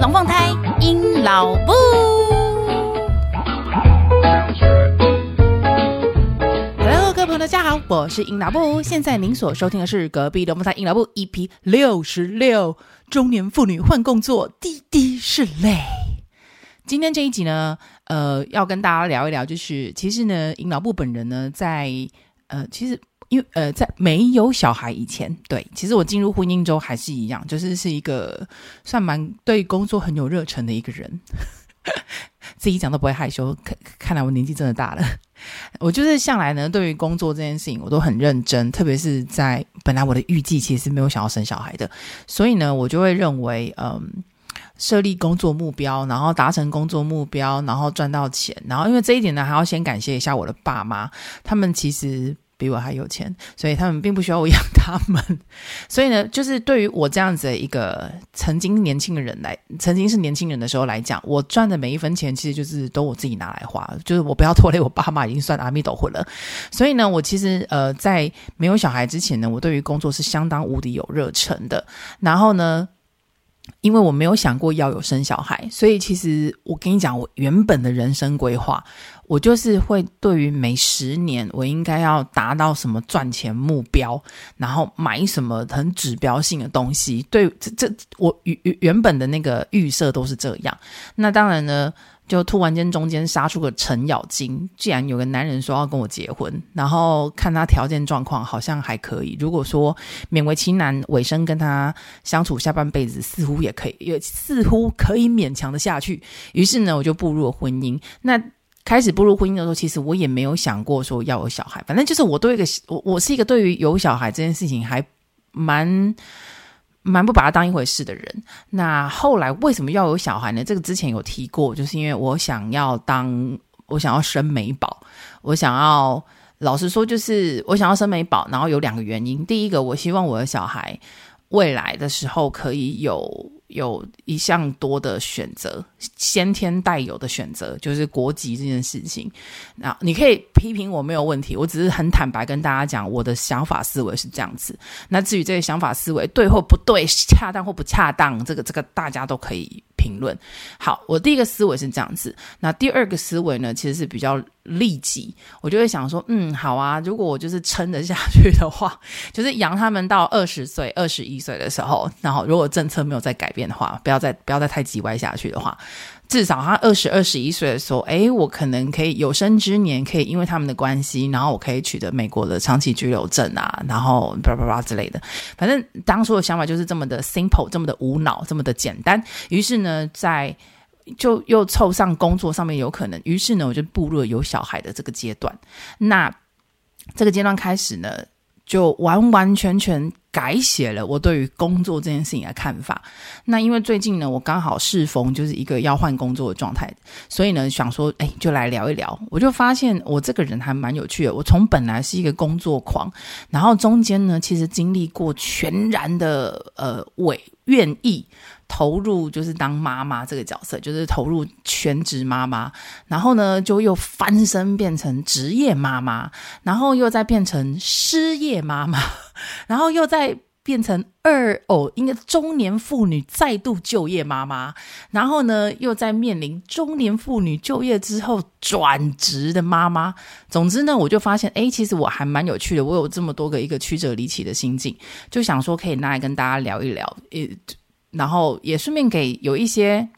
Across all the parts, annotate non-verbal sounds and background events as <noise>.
龙凤胎阴老布。各位朋友，大家好，我是阴老布。现在您所收听的是隔壁龙凤胎阴老布 EP 六十六，中年妇女换工作，滴滴是泪。今天这一集呢，呃，要跟大家聊一聊，就是其实呢，阴老布本人呢，在呃，其实。因为呃，在没有小孩以前，对，其实我进入婚姻中还是一样，就是是一个算蛮对工作很有热忱的一个人，<laughs> 自己讲都不会害羞。看看来我年纪真的大了，<laughs> 我就是向来呢，对于工作这件事情我都很认真，特别是在本来我的预计其实是没有想要生小孩的，所以呢，我就会认为，嗯，设立工作目标，然后达成工作目标，然后赚到钱，然后因为这一点呢，还要先感谢一下我的爸妈，他们其实。比我还有钱，所以他们并不需要我养他们。<laughs> 所以呢，就是对于我这样子的一个曾经年轻的人来，曾经是年轻人的时候来讲，我赚的每一分钱，其实就是都我自己拿来花，就是我不要拖累我爸妈，已经算阿弥陀佛了。所以呢，我其实呃，在没有小孩之前呢，我对于工作是相当无敌有热忱的。然后呢，因为我没有想过要有生小孩，所以其实我跟你讲，我原本的人生规划。我就是会对于每十年我应该要达到什么赚钱目标，然后买什么很指标性的东西。对，这这我原原本的那个预设都是这样。那当然呢，就突然间中间杀出个程咬金，既然有个男人说要跟我结婚，然后看他条件状况好像还可以。如果说勉为其难，尾声跟他相处下半辈子，似乎也可以，也似乎可以勉强的下去。于是呢，我就步入了婚姻。那开始步入婚姻的时候，其实我也没有想过说要有小孩。反正就是我对一个我，我是一个对于有小孩这件事情还蛮蛮不把它当一回事的人。那后来为什么要有小孩呢？这个之前有提过，就是因为我想要当，我想要生美宝，我想要老实说，就是我想要生美宝。然后有两个原因，第一个，我希望我的小孩未来的时候可以有。有一项多的选择，先天带有的选择，就是国籍这件事情。那你可以批评我没有问题，我只是很坦白跟大家讲，我的想法思维是这样子。那至于这个想法思维对或不对，恰当或不恰当，这个这个大家都可以评论。好，我第一个思维是这样子。那第二个思维呢，其实是比较利己，我就会想说，嗯，好啊，如果我就是撑得下去的话，<laughs> 就是养他们到二十岁、二十一岁的时候，然后如果政策没有再改变的话，不要再不要再太急歪下去的话，至少他二十二十一岁的时候，诶，我可能可以有生之年可以因为他们的关系，然后我可以取得美国的长期居留证啊，然后叭叭叭之类的。反正当初的想法就是这么的 simple，这么的无脑，这么的简单。于是呢，在就又凑上工作上面有可能，于是呢，我就步入了有小孩的这个阶段。那这个阶段开始呢，就完完全全改写了我对于工作这件事情的看法。那因为最近呢，我刚好适逢就是一个要换工作的状态，所以呢，想说，哎，就来聊一聊。我就发现我这个人还蛮有趣的。我从本来是一个工作狂，然后中间呢，其实经历过全然的呃，委愿意。投入就是当妈妈这个角色，就是投入全职妈妈，然后呢，就又翻身变成职业妈妈，然后又再变成失业妈妈，<laughs> 然后又再变成二哦，应该中年妇女再度就业妈妈，然后呢，又在面临中年妇女就业之后转职的妈妈。总之呢，我就发现，哎，其实我还蛮有趣的，我有这么多个一个曲折离奇的心境，就想说可以拿来跟大家聊一聊，然后也顺便给有一些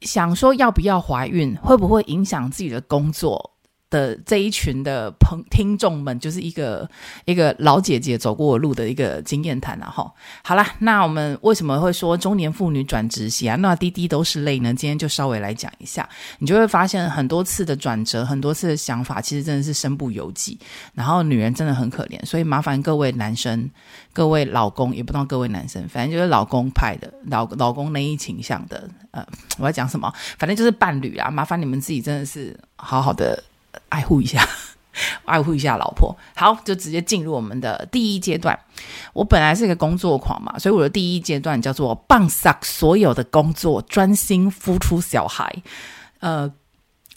想说要不要怀孕，会不会影响自己的工作的这一群的朋听众们，就是一个一个老姐姐走过路的一个经验谈了哈。好啦，那我们为什么会说中年妇女转职喜啊？那滴滴都是泪呢？今天就稍微来讲一下，你就会发现很多次的转折，很多次的想法，其实真的是身不由己。然后女人真的很可怜，所以麻烦各位男生、各位老公，也不知道各位男生，反正就是老公派的老老公那一倾向的，呃，我要讲什么？反正就是伴侣啊，麻烦你们自己真的是好好的。爱护一下，<laughs> 爱护一下老婆。好，就直接进入我们的第一阶段。我本来是一个工作狂嘛，所以我的第一阶段叫做棒撒所有的工作，专心孵出小孩。呃，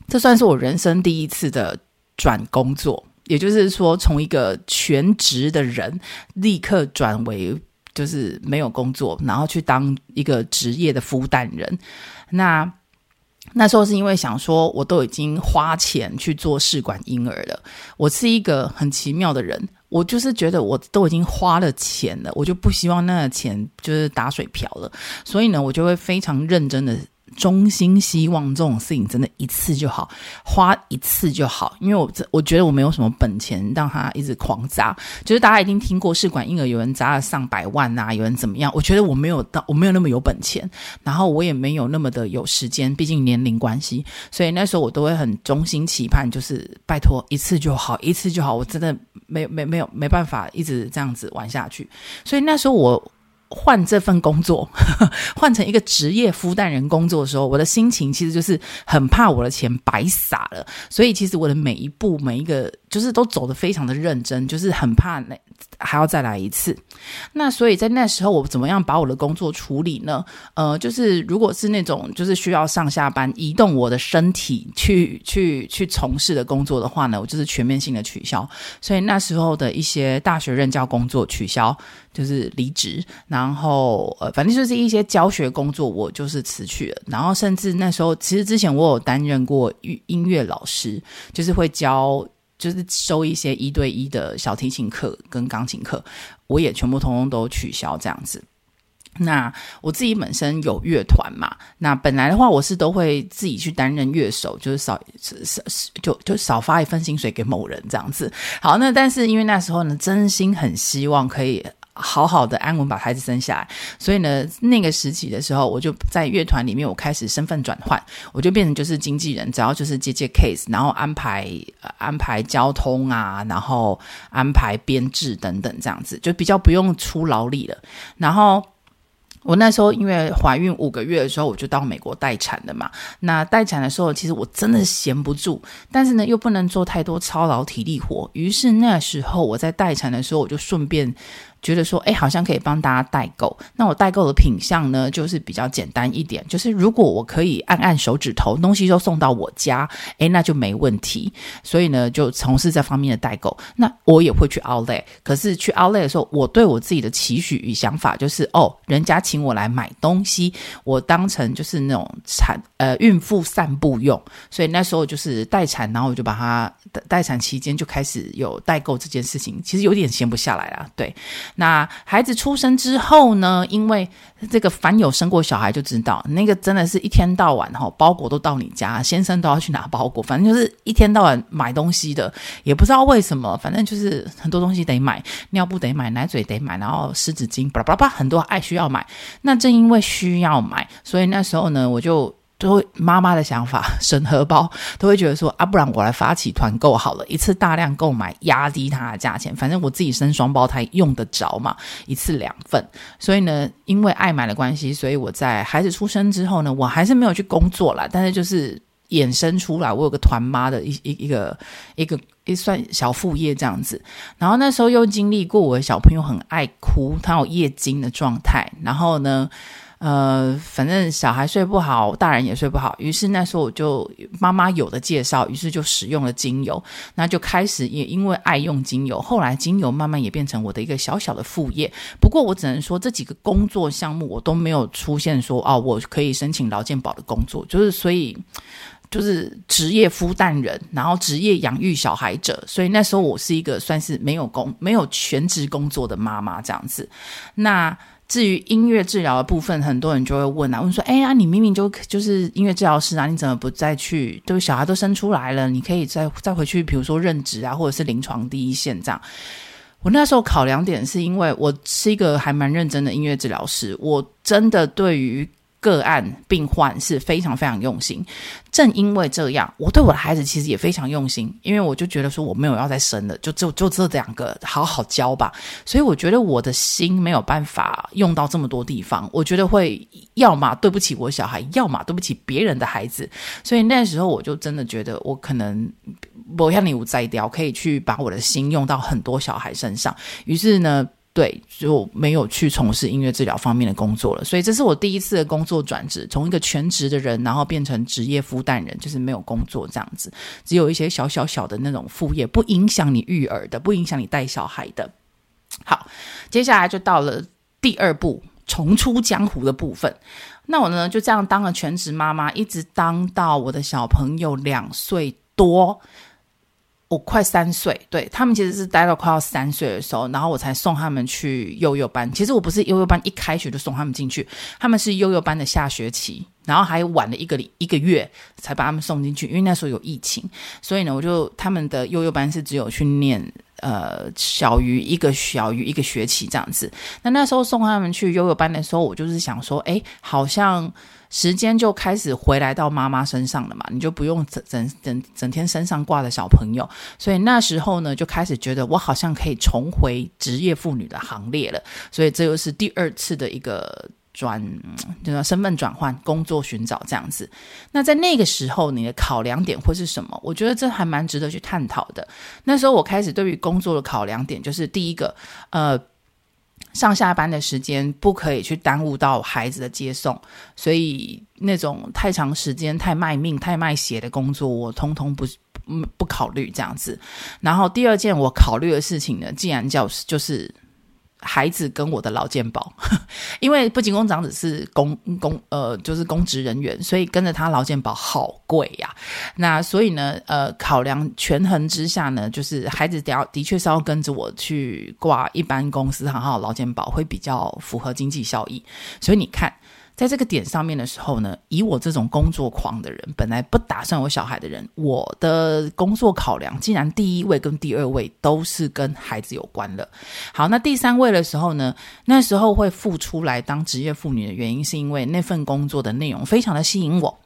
这算是我人生第一次的转工作，也就是说，从一个全职的人立刻转为就是没有工作，然后去当一个职业的孵蛋人。那那时候是因为想说，我都已经花钱去做试管婴儿了。我是一个很奇妙的人，我就是觉得我都已经花了钱了，我就不希望那个钱就是打水漂了。所以呢，我就会非常认真的。衷心希望这种事情真的一次就好，花一次就好，因为我这我觉得我没有什么本钱让他一直狂砸，就是大家一定听过试管婴儿有人砸了上百万啊，有人怎么样？我觉得我没有到，我没有那么有本钱，然后我也没有那么的有时间，毕竟年龄关系，所以那时候我都会很衷心期盼，就是拜托一次就好，一次就好，我真的没没没有没办法一直这样子玩下去，所以那时候我。换这份工作，<laughs> 换成一个职业孵蛋人工作的时候，我的心情其实就是很怕我的钱白撒了。所以其实我的每一步、每一个，就是都走得非常的认真，就是很怕那还要再来一次。那所以在那时候，我怎么样把我的工作处理呢？呃，就是如果是那种就是需要上下班、移动我的身体去去去从事的工作的话呢，我就是全面性的取消。所以那时候的一些大学任教工作取消。就是离职，然后呃，反正就是一些教学工作，我就是辞去了。然后甚至那时候，其实之前我有担任过音乐老师，就是会教，就是收一些一对一的小提琴课跟钢琴课，我也全部通通都取消这样子。那我自己本身有乐团嘛，那本来的话我是都会自己去担任乐手，就是少少就就少发一份薪水给某人这样子。好，那但是因为那时候呢，真心很希望可以。好好的安稳把孩子生下来，所以呢，那个时期的时候，我就在乐团里面，我开始身份转换，我就变成就是经纪人，只要就是接接 case，然后安排、安排交通啊，然后安排编制等等这样子，就比较不用出劳力了。然后我那时候因为怀孕五个月的时候，我就到美国待产的嘛。那待产的时候，其实我真的闲不住，但是呢，又不能做太多操劳体力活，于是那时候我在待产的时候，我就顺便。觉得说，哎，好像可以帮大家代购。那我代购的品相呢，就是比较简单一点。就是如果我可以按按手指头，东西就送到我家，哎，那就没问题。所以呢，就从事这方面的代购。那我也会去 Outlet，可是去 Outlet 的时候，我对我自己的期许与想法就是，哦，人家请我来买东西，我当成就是那种产呃孕妇散步用。所以那时候就是待产，然后我就把它待产期间就开始有代购这件事情，其实有点闲不下来啦，对。那孩子出生之后呢？因为这个凡有生过小孩就知道，那个真的是一天到晚哈，包裹都到你家，先生都要去拿包裹，反正就是一天到晚买东西的，也不知道为什么，反正就是很多东西得买，尿布得买，奶嘴得买，然后湿纸巾，巴拉巴拉巴拉，很多爱需要买。那正因为需要买，所以那时候呢，我就。都会妈妈的想法，<laughs> 省荷包，都会觉得说啊，不然我来发起团购好了，一次大量购买，压低它的价钱，反正我自己生双胞胎用得着嘛，一次两份。所以呢，因为爱买的关系，所以我在孩子出生之后呢，我还是没有去工作啦，但是就是衍生出来，我有个团妈的一一一个一个一算小副业这样子。然后那时候又经历过我的小朋友很爱哭，他有夜惊的状态，然后呢。呃，反正小孩睡不好，大人也睡不好。于是那时候我就妈妈有的介绍，于是就使用了精油，那就开始也因为爱用精油，后来精油慢慢也变成我的一个小小的副业。不过我只能说这几个工作项目我都没有出现说哦，我可以申请劳健保的工作，就是所以就是职业孵蛋人，然后职业养育小孩者，所以那时候我是一个算是没有工没有全职工作的妈妈这样子。那。至于音乐治疗的部分，很多人就会问啊，问说：“哎呀，你明明就就是音乐治疗师啊，你怎么不再去？都小孩都生出来了，你可以再再回去，比如说任职啊，或者是临床第一线这样。”我那时候考量点是因为我是一个还蛮认真的音乐治疗师，我真的对于。个案病患是非常非常用心，正因为这样，我对我的孩子其实也非常用心，因为我就觉得说我没有要再生了，就就就这两个好好教吧，所以我觉得我的心没有办法用到这么多地方，我觉得会要么对不起我小孩，要么对不起别人的孩子，所以那时候我就真的觉得我可能不像你，我摘掉可以去把我的心用到很多小孩身上，于是呢。对，就没有去从事音乐治疗方面的工作了，所以这是我第一次的工作转职，从一个全职的人，然后变成职业孵蛋人，就是没有工作这样子，只有一些小小小的那种副业，不影响你育儿的，不影响你带小孩的。好，接下来就到了。第二步重出江湖的部分。那我呢就这样当了全职妈妈，一直当到我的小朋友两岁多。我快三岁，对，他们其实是待到快要三岁的时候，然后我才送他们去幼幼班。其实我不是幼幼班一开学就送他们进去，他们是幼幼班的下学期，然后还晚了一个一个月才把他们送进去，因为那时候有疫情，所以呢，我就他们的幼幼班是只有去念呃小于一个小于一个学期这样子。那那时候送他们去幼幼班的时候，我就是想说，哎，好像。时间就开始回来到妈妈身上了嘛，你就不用整整整整天身上挂着小朋友，所以那时候呢，就开始觉得我好像可以重回职业妇女的行列了，所以这又是第二次的一个转，就叫身份转换、工作寻找这样子。那在那个时候，你的考量点会是什么？我觉得这还蛮值得去探讨的。那时候我开始对于工作的考量点，就是第一个，呃。上下班的时间不可以去耽误到孩子的接送，所以那种太长时间、太卖命、太卖血的工作，我通通不不考虑这样子。然后第二件我考虑的事情呢，既然叫就是。孩子跟我的劳健保，<laughs> 因为不仅工长子是公公呃，就是公职人员，所以跟着他劳健保好贵呀。那所以呢，呃，考量权衡之下呢，就是孩子要的确是要跟着我去挂一般公司行号劳健保，会比较符合经济效益。所以你看。在这个点上面的时候呢，以我这种工作狂的人，本来不打算有小孩的人，我的工作考量，竟然第一位跟第二位都是跟孩子有关了。好，那第三位的时候呢，那时候会复出来当职业妇女的原因，是因为那份工作的内容非常的吸引我。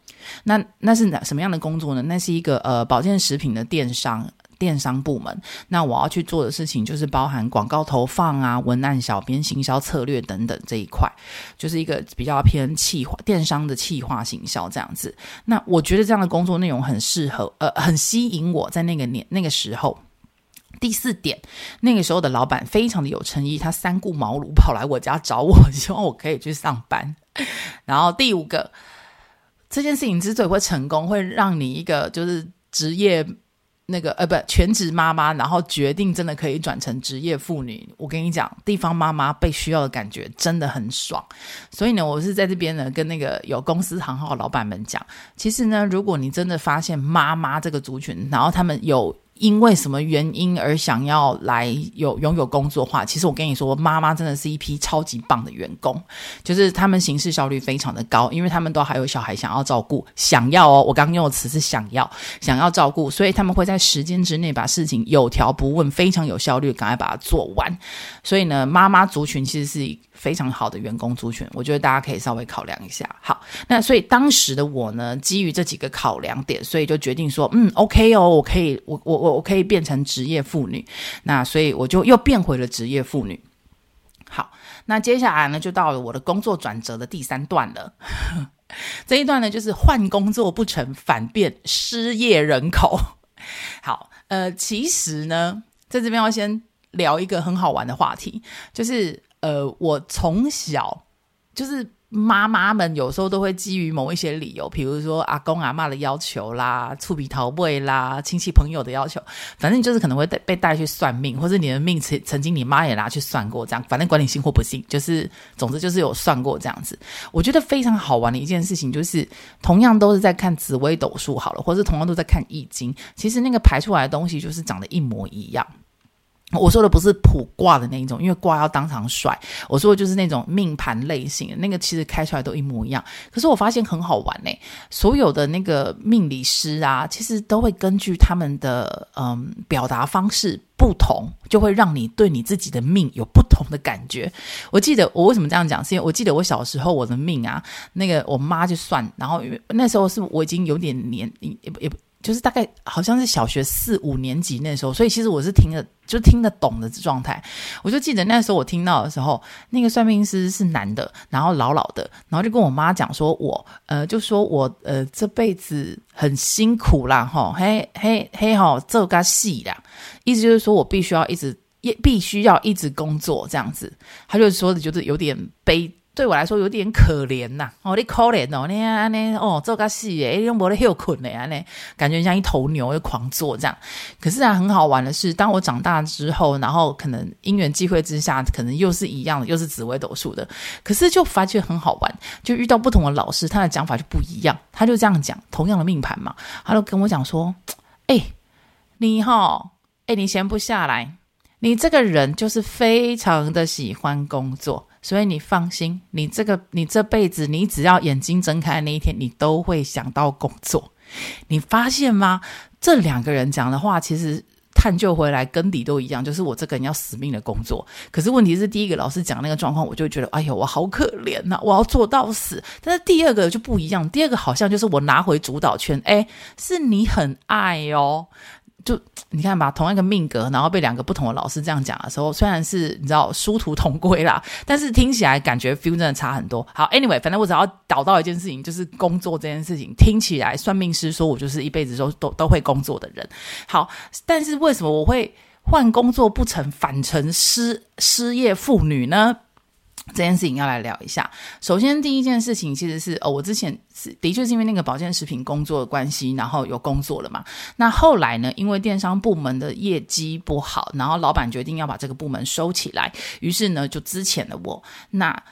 那那是什么样的工作呢？那是一个呃保健食品的电商。电商部门，那我要去做的事情就是包含广告投放啊、文案、小编、行销策略等等这一块，就是一个比较偏企划电商的企划行销这样子。那我觉得这样的工作内容很适合，呃，很吸引我在那个年那个时候。第四点，那个时候的老板非常的有诚意，他三顾茅庐跑来我家找我，<laughs> 希望我可以去上班。然后第五个，这件事情之所以会成功，会让你一个就是职业。那个呃不全职妈妈，然后决定真的可以转成职业妇女。我跟你讲，地方妈妈被需要的感觉真的很爽。所以呢，我是在这边呢跟那个有公司行号老板们讲，其实呢，如果你真的发现妈妈这个族群，然后他们有。因为什么原因而想要来有拥有工作的话，其实我跟你说，妈妈真的是一批超级棒的员工，就是他们行事效率非常的高，因为他们都还有小孩想要照顾，想要哦，我刚刚用的词是想要，想要照顾，所以他们会在时间之内把事情有条不紊、非常有效率，赶快把它做完。所以呢，妈妈族群其实是非常好的员工族群，我觉得大家可以稍微考量一下。好，那所以当时的我呢，基于这几个考量点，所以就决定说，嗯，OK 哦，我可以，我我我我可以变成职业妇女。那所以我就又变回了职业妇女。好，那接下来呢，就到了我的工作转折的第三段了。<laughs> 这一段呢，就是换工作不成，反变失业人口。好，呃，其实呢，在这边要先聊一个很好玩的话题，就是。呃，我从小就是妈妈们有时候都会基于某一些理由，比如说阿公阿嬷的要求啦、厝边头尾啦、亲戚朋友的要求，反正就是可能会被带去算命，或者你的命曾曾经你妈也拿去算过，这样反正管你信或不信，就是总之就是有算过这样子。我觉得非常好玩的一件事情就是，同样都是在看紫微斗数好了，或者同样都在看易经，其实那个排出来的东西就是长得一模一样。我说的不是普卦的那一种，因为卦要当场甩。我说的就是那种命盘类型，那个其实开出来都一模一样。可是我发现很好玩呢，所有的那个命理师啊，其实都会根据他们的嗯表达方式不同，就会让你对你自己的命有不同的感觉。我记得我为什么这样讲，是因为我记得我小时候我的命啊，那个我妈就算，然后那时候是我已经有点年也不也不。就是大概好像是小学四五年级那时候，所以其实我是听得就听得懂的状态。我就记得那时候我听到的时候，那个算命师是男的，然后老老的，然后就跟我妈讲说我，呃就说我呃这辈子很辛苦啦，吼 <laughs> 嘿嘿嘿吼这个戏啦，意思就是说我必须要一直也必须要一直工作这样子。他就说的就是有点悲。对我来说有点可怜呐、啊。哦，你可怜哦，你安尼哦，做个事诶，你用无咧休困的安尼，感觉像一头牛又狂做这样。可是啊，很好玩的是，当我长大之后，然后可能因缘际会之下，可能又是一样的，又是紫微斗数的。可是就发觉很好玩，就遇到不同的老师，他的讲法就不一样。他就这样讲，同样的命盘嘛，他就跟我讲说，<tsk> 哎，你哈，哎，你闲不下来。你这个人就是非常的喜欢工作，所以你放心，你这个你这辈子，你只要眼睛睁开那一天，你都会想到工作。你发现吗？这两个人讲的话，其实探究回来根底都一样，就是我这个人要死命的工作。可是问题是，第一个老师讲那个状况，我就觉得，哎呦，我好可怜呐，我要做到死。但是第二个就不一样，第二个好像就是我拿回主导权，哎，是你很爱哦。就 <tsk> 你看吧，同一个命格，然后被两个不同的老师这样讲的时候，虽然是你知道殊途同归啦，但是听起来感觉 feel 真的差很多。好，anyway，反正我只要导到一件事情，就是工作这件事情，听起来算命师说我就是一辈子都都都会工作的人。好，但是为什么我会换工作不成，反成失失业妇女呢？这件事情要来聊一下。首先，第一件事情其实是哦，我之前是的确是因为那个保健食品工作的关系，然后有工作了嘛。那后来呢，因为电商部门的业绩不好，然后老板决定要把这个部门收起来，于是呢就资遣了我。那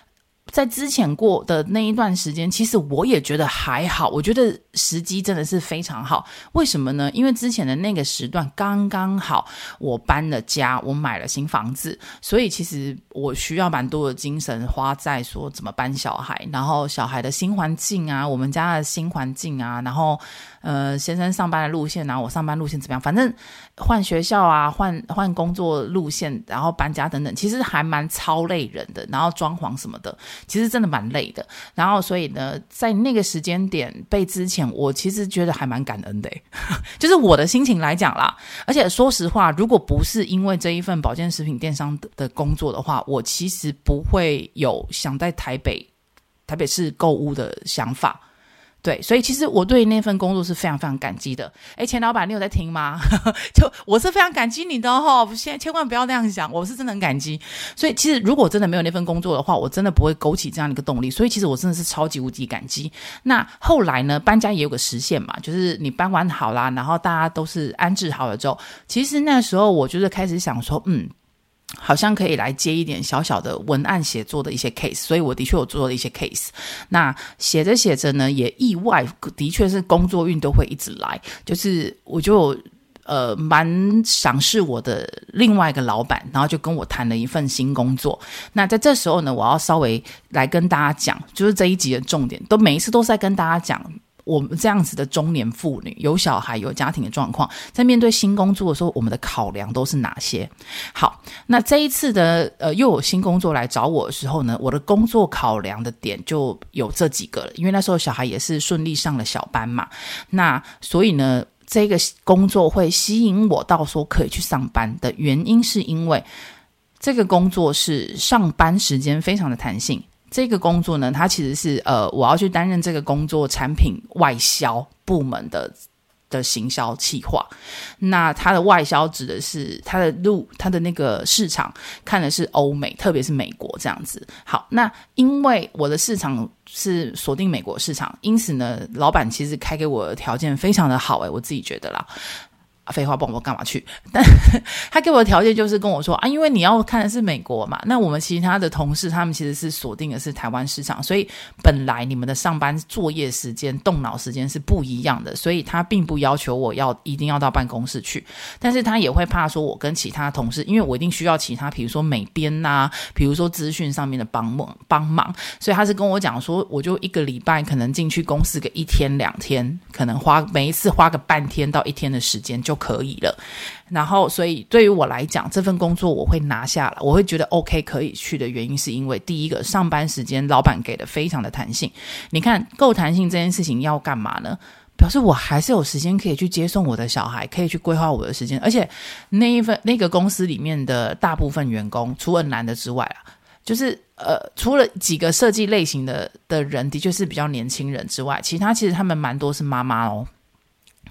在之前过的那一段时间，其实我也觉得还好，我觉得时机真的是非常好。为什么呢？因为之前的那个时段刚刚好，我搬了家，我买了新房子，所以其实我需要蛮多的精神花在说怎么搬小孩，然后小孩的新环境啊，我们家的新环境啊，然后。呃，先生上班的路线，然后我上班路线怎么样？反正换学校啊，换换工作路线，然后搬家等等，其实还蛮超累人的。然后装潢什么的，其实真的蛮累的。然后所以呢，在那个时间点被之前，我其实觉得还蛮感恩的，<laughs> 就是我的心情来讲啦。而且说实话，如果不是因为这一份保健食品电商的工作的话，我其实不会有想在台北台北市购物的想法。对，所以其实我对那份工作是非常非常感激的。诶，钱老板，你有在听吗？<laughs> 就我是非常感激你的哈、哦，现在千万不要那样想，我是真的很感激。所以其实如果真的没有那份工作的话，我真的不会勾起这样的一个动力。所以其实我真的是超级无敌感激。那后来呢，搬家也有个时限嘛，就是你搬完好啦，然后大家都是安置好了之后，其实那时候我就是开始想说，嗯。好像可以来接一点小小的文案写作的一些 case，所以我的确有做了一些 case。那写着写着呢，也意外的确是工作运都会一直来，就是我就呃蛮赏识我的另外一个老板，然后就跟我谈了一份新工作。那在这时候呢，我要稍微来跟大家讲，就是这一集的重点，都每一次都在跟大家讲。我们这样子的中年妇女，有小孩、有家庭的状况，在面对新工作的时候，我们的考量都是哪些？好，那这一次的呃，又有新工作来找我的时候呢，我的工作考量的点就有这几个了。因为那时候小孩也是顺利上了小班嘛，那所以呢，这个工作会吸引我到说可以去上班的原因，是因为这个工作是上班时间非常的弹性。这个工作呢，它其实是呃，我要去担任这个工作产品外销部门的的行销企划。那它的外销指的是它的路，它的那个市场看的是欧美，特别是美国这样子。好，那因为我的市场是锁定美国市场，因此呢，老板其实开给我的条件非常的好，诶，我自己觉得啦。废话，不我干嘛去？<laughs> 但他给我的条件就是跟我说啊，因为你要看的是美国嘛，那我们其他的同事他们其实是锁定的是台湾市场，所以本来你们的上班作业时间、动脑时间是不一样的，所以他并不要求我要一定要到办公室去，但是他也会怕说我跟其他同事，因为我一定需要其他，比如说美编呐、比如说资讯上面的帮忙帮忙，所以他是跟我讲说，我就一个礼拜可能进去公司个一天两天，可能花每一次花个半天到一天的时间就。可以了，然后所以对于我来讲，这份工作我会拿下来，我会觉得 OK 可以去的原因，是因为第一个上班时间老板给的非常的弹性。你看够弹性这件事情要干嘛呢？表示我还是有时间可以去接送我的小孩，可以去规划我的时间。而且那一份那个公司里面的大部分员工，除了男的之外啊，就是呃，除了几个设计类型的的人，的确是比较年轻人之外，其他其实他们蛮多是妈妈哦。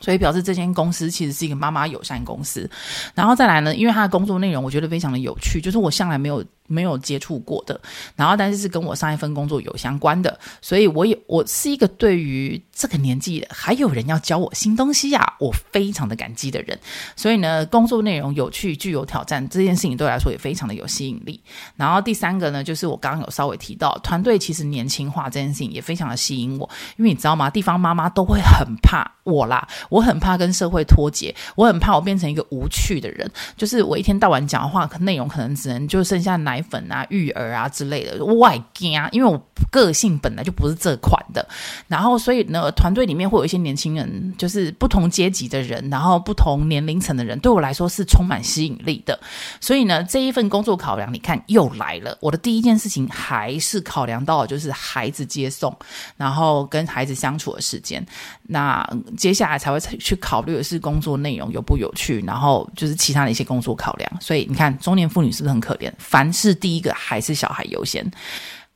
所以表示这间公司其实是一个妈妈友善公司，然后再来呢，因为他的工作内容我觉得非常的有趣，就是我向来没有没有接触过的，然后但是是跟我上一份工作有相关的，所以我也我是一个对于这个年纪还有人要教我新东西呀、啊，我非常的感激的人。所以呢，工作内容有趣、具有挑战，这件事情对我来说也非常的有吸引力。然后第三个呢，就是我刚刚有稍微提到，团队其实年轻化这件事情也非常的吸引我，因为你知道吗？地方妈妈都会很怕我啦，我很怕跟社会脱节，我很怕我变成一个无趣的人，就是我一天到晚讲的话内容可能只能就剩下奶。奶粉啊、育儿啊之类的，外加，因为我个性本来就不是这款的。然后，所以呢，团队里面会有一些年轻人，就是不同阶级的人，然后不同年龄层的人，对我来说是充满吸引力的。所以呢，这一份工作考量，你看又来了。我的第一件事情还是考量到就是孩子接送，然后跟孩子相处的时间。那接下来才会去考虑的是工作内容有不有趣，然后就是其他的一些工作考量。所以你看，中年妇女是不是很可怜？凡是第一个还是小孩优先。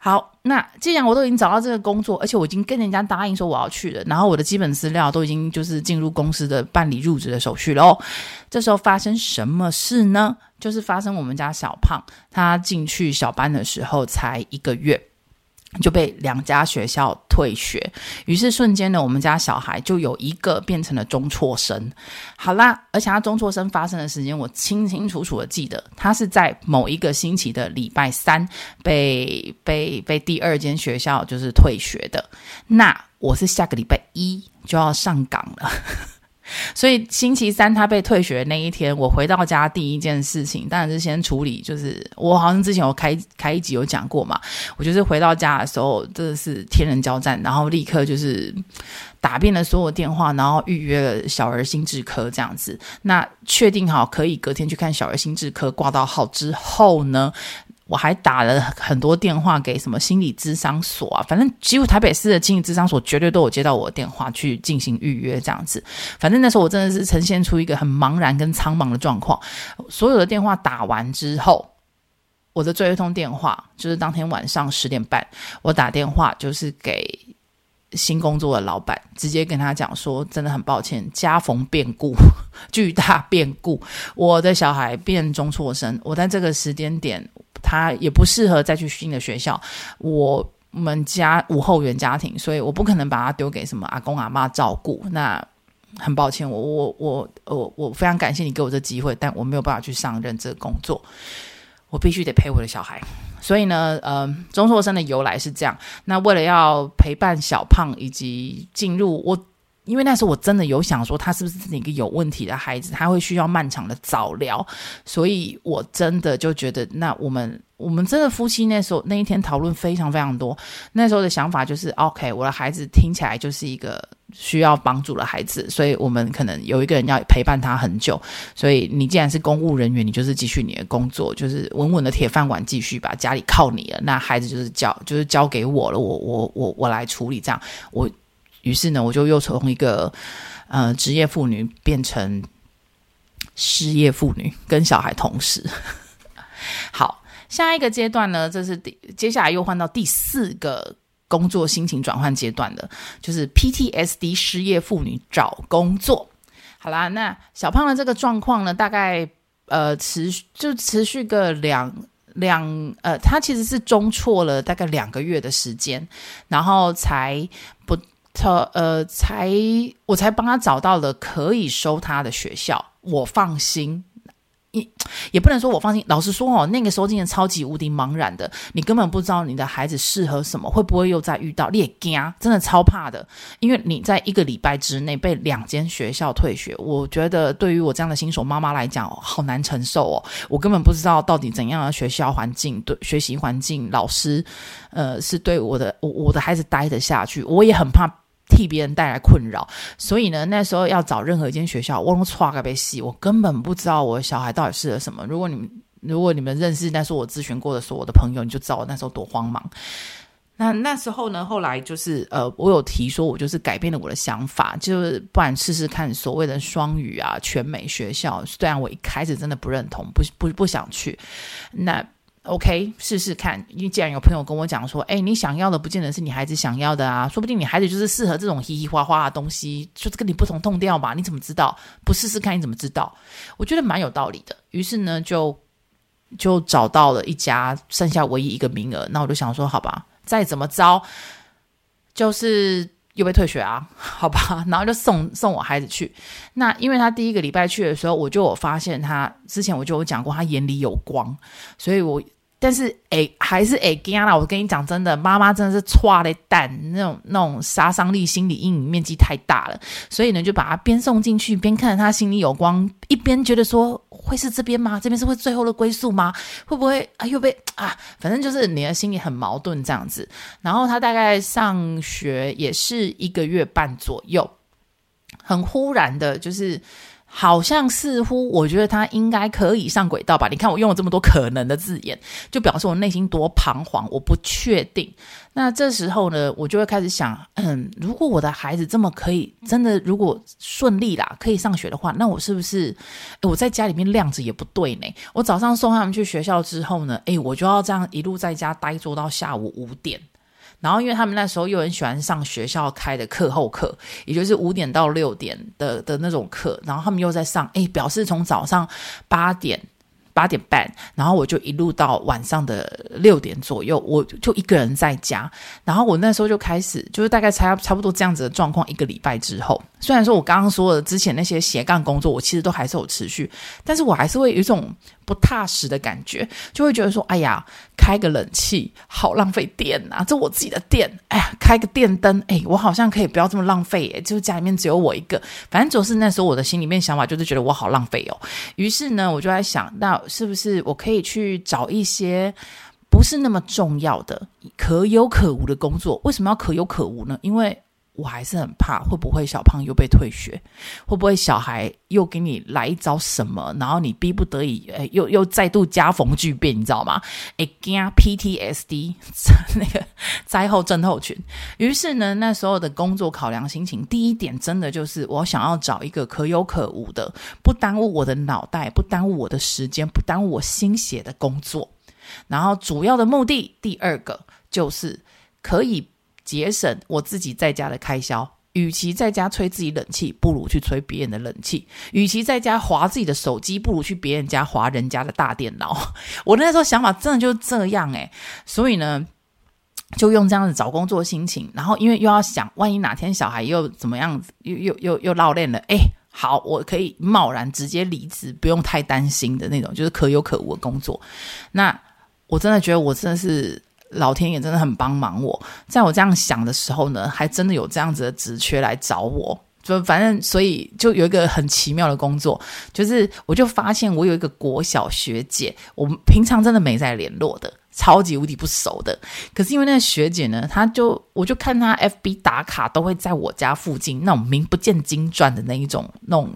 好，那既然我都已经找到这个工作，而且我已经跟人家答应说我要去了，然后我的基本资料都已经就是进入公司的办理入职的手续喽。这时候发生什么事呢？就是发生我们家小胖他进去小班的时候才一个月。就被两家学校退学，于是瞬间呢，我们家小孩就有一个变成了中辍生。好啦，而且他中辍生发生的时间，我清清楚楚的记得，他是在某一个星期的礼拜三被被被第二间学校就是退学的。那我是下个礼拜一就要上岗了。所以星期三他被退学那一天，我回到家第一件事情当然是先处理，就是我好像之前有开开一集有讲过嘛，我就是回到家的时候真的是天人交战，然后立刻就是打遍了所有电话，然后预约了小儿心智科这样子。那确定好可以隔天去看小儿心智科挂到号之后呢，我还打了很多电话给什么心理咨商所啊，反正几乎台北市的心理咨商所绝对都有接到我的电话去进行预约这样子。反正那时候我真的是呈现出一个很茫然跟苍茫的状况。所有的电话打完之后，我的最后一通电话就是当天晚上十点半，我打电话就是给新工作的老板，直接跟他讲说，真的很抱歉，家逢变故，<laughs> 巨大变故，我的小孩变中辍生，我在这个时间点。他也不适合再去新的学校，我们家无后援家庭，所以我不可能把他丢给什么阿公阿妈照顾。那很抱歉，我我我我我非常感谢你给我这机会，但我没有办法去上任这个工作，我必须得陪我的小孩。所以呢，呃，中硕生的由来是这样。那为了要陪伴小胖以及进入我。因为那时候我真的有想说，他是不是一个有问题的孩子，他会需要漫长的早疗，所以我真的就觉得，那我们我们真的夫妻那时候那一天讨论非常非常多。那时候的想法就是，OK，我的孩子听起来就是一个需要帮助的孩子，所以我们可能有一个人要陪伴他很久。所以你既然是公务人员，你就是继续你的工作，就是稳稳的铁饭碗继续吧，家里靠你了。那孩子就是交就是交给我了，我我我我来处理这样我。于是呢，我就又从一个呃职业妇女变成失业妇女，跟小孩同时。好，下一个阶段呢，这是第接下来又换到第四个工作心情转换阶段的，就是 PTSD 失业妇女找工作。好啦，那小胖的这个状况呢，大概呃持续就持续个两两呃，他其实是中错了大概两个月的时间，然后才不。他呃，才我才帮他找到了可以收他的学校，我放心。也也不能说我放心，老实说哦，那个时候真的超级无敌茫然的，你根本不知道你的孩子适合什么，会不会又再遇到，你也惊，真的超怕的。因为你在一个礼拜之内被两间学校退学，我觉得对于我这样的新手妈妈来讲，好难承受哦。我根本不知道到底怎样的学校环境，对学习环境，老师，呃，是对我的我我的孩子待得下去，我也很怕。替别人带来困扰，所以呢，那时候要找任何一间学校，我都错个被戏，我根本不知道我小孩到底适合什么。如果你们如果你们认识那时候我咨询过的所有的朋友，你就知道我那时候多慌忙。那那时候呢，后来就是呃，我有提说，我就是改变了我的想法，就是不然试试看所谓的双语啊、全美学校。虽然我一开始真的不认同，不不不想去，那。OK，试试看。因为既然有朋友跟我讲说，哎，你想要的不见得是你孩子想要的啊，说不定你孩子就是适合这种嘻嘻哈哈的东西，就是跟你不同痛调吧？你怎么知道？不试试看你怎么知道？我觉得蛮有道理的。于是呢，就就找到了一家剩下唯一一个名额，那我就想说，好吧，再怎么着，就是又被退学啊，<laughs> 好吧，然后就送送我孩子去。那因为他第一个礼拜去的时候，我就有发现他之前我就有讲过，他眼里有光，所以我。但是诶，还是诶，惊啦！我跟你讲，真的，妈妈真的是剉咧蛋，那种那种杀伤力、心理阴影面积太大了，所以呢，就把他边送进去，边看着他心里有光，一边觉得说，会是这边吗？这边是会最后的归宿吗？会不会啊？又被啊？反正就是你的心里很矛盾这样子。然后他大概上学也是一个月半左右，很忽然的，就是。好像似乎，我觉得他应该可以上轨道吧？你看我用了这么多可能的字眼，就表示我内心多彷徨，我不确定。那这时候呢，我就会开始想，嗯，如果我的孩子这么可以，真的如果顺利啦，可以上学的话，那我是不是，我在家里面晾着也不对呢？我早上送他们去学校之后呢，诶，我就要这样一路在家呆坐到下午五点。然后，因为他们那时候又很喜欢上学校开的课后课，也就是五点到六点的的那种课，然后他们又在上，诶，表示从早上八点。八点半，然后我就一路到晚上的六点左右，我就一个人在家。然后我那时候就开始，就是大概差差不多这样子的状况。一个礼拜之后，虽然说我刚刚说的之前那些斜杠工作，我其实都还是有持续，但是我还是会有一种不踏实的感觉，就会觉得说，哎呀，开个冷气好浪费电呐，这我自己的电，哎呀，开个电灯，哎，我好像可以不要这么浪费，哎，就是家里面只有我一个，反正就是那时候我的心里面想法就是觉得我好浪费哦。于是呢，我就在想，那。是不是我可以去找一些不是那么重要的、可有可无的工作？为什么要可有可无呢？因为我还是很怕会不会小胖又被退学，会不会小孩又给你来一招什么，然后你逼不得已，诶又又再度加逢巨变，你知道吗？诶惊 PTSD <laughs> 那个灾后症候群。于是呢，那时候的工作考量心情，第一点真的就是我想要找一个可有可无的，不耽误我的脑袋，不耽误我的时间，不耽误我心血的工作。然后主要的目的，第二个就是可以。节省我自己在家的开销，与其在家吹自己冷气，不如去吹别人的冷气；与其在家划自己的手机，不如去别人家划人家的大电脑。<laughs> 我那时候想法真的就这样诶，所以呢，就用这样子找工作心情，然后因为又要想，万一哪天小孩又怎么样子，又又又又落练了，诶，好，我可以贸然直接离职，不用太担心的那种，就是可有可无的工作。那我真的觉得我真的是。老天爷真的很帮忙我，在我这样想的时候呢，还真的有这样子的职缺来找我，就反正所以就有一个很奇妙的工作，就是我就发现我有一个国小学姐，我们平常真的没在联络的，超级无敌不熟的，可是因为那个学姐呢，她就我就看她 FB 打卡都会在我家附近那种名不见经传的那一种那种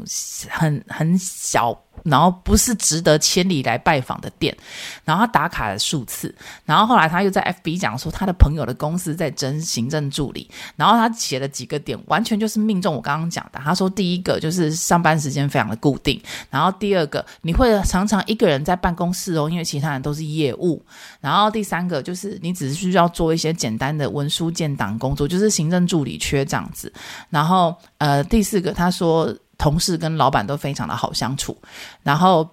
很很小。然后不是值得千里来拜访的店，然后他打卡了数次，然后后来他又在 FB 讲说他的朋友的公司在征行政助理，然后他写了几个点，完全就是命中我刚刚讲的。他说第一个就是上班时间非常的固定，然后第二个你会常常一个人在办公室哦，因为其他人都是业务，然后第三个就是你只是需要做一些简单的文书建档工作，就是行政助理缺这样子，然后呃第四个他说。同事跟老板都非常的好相处，然后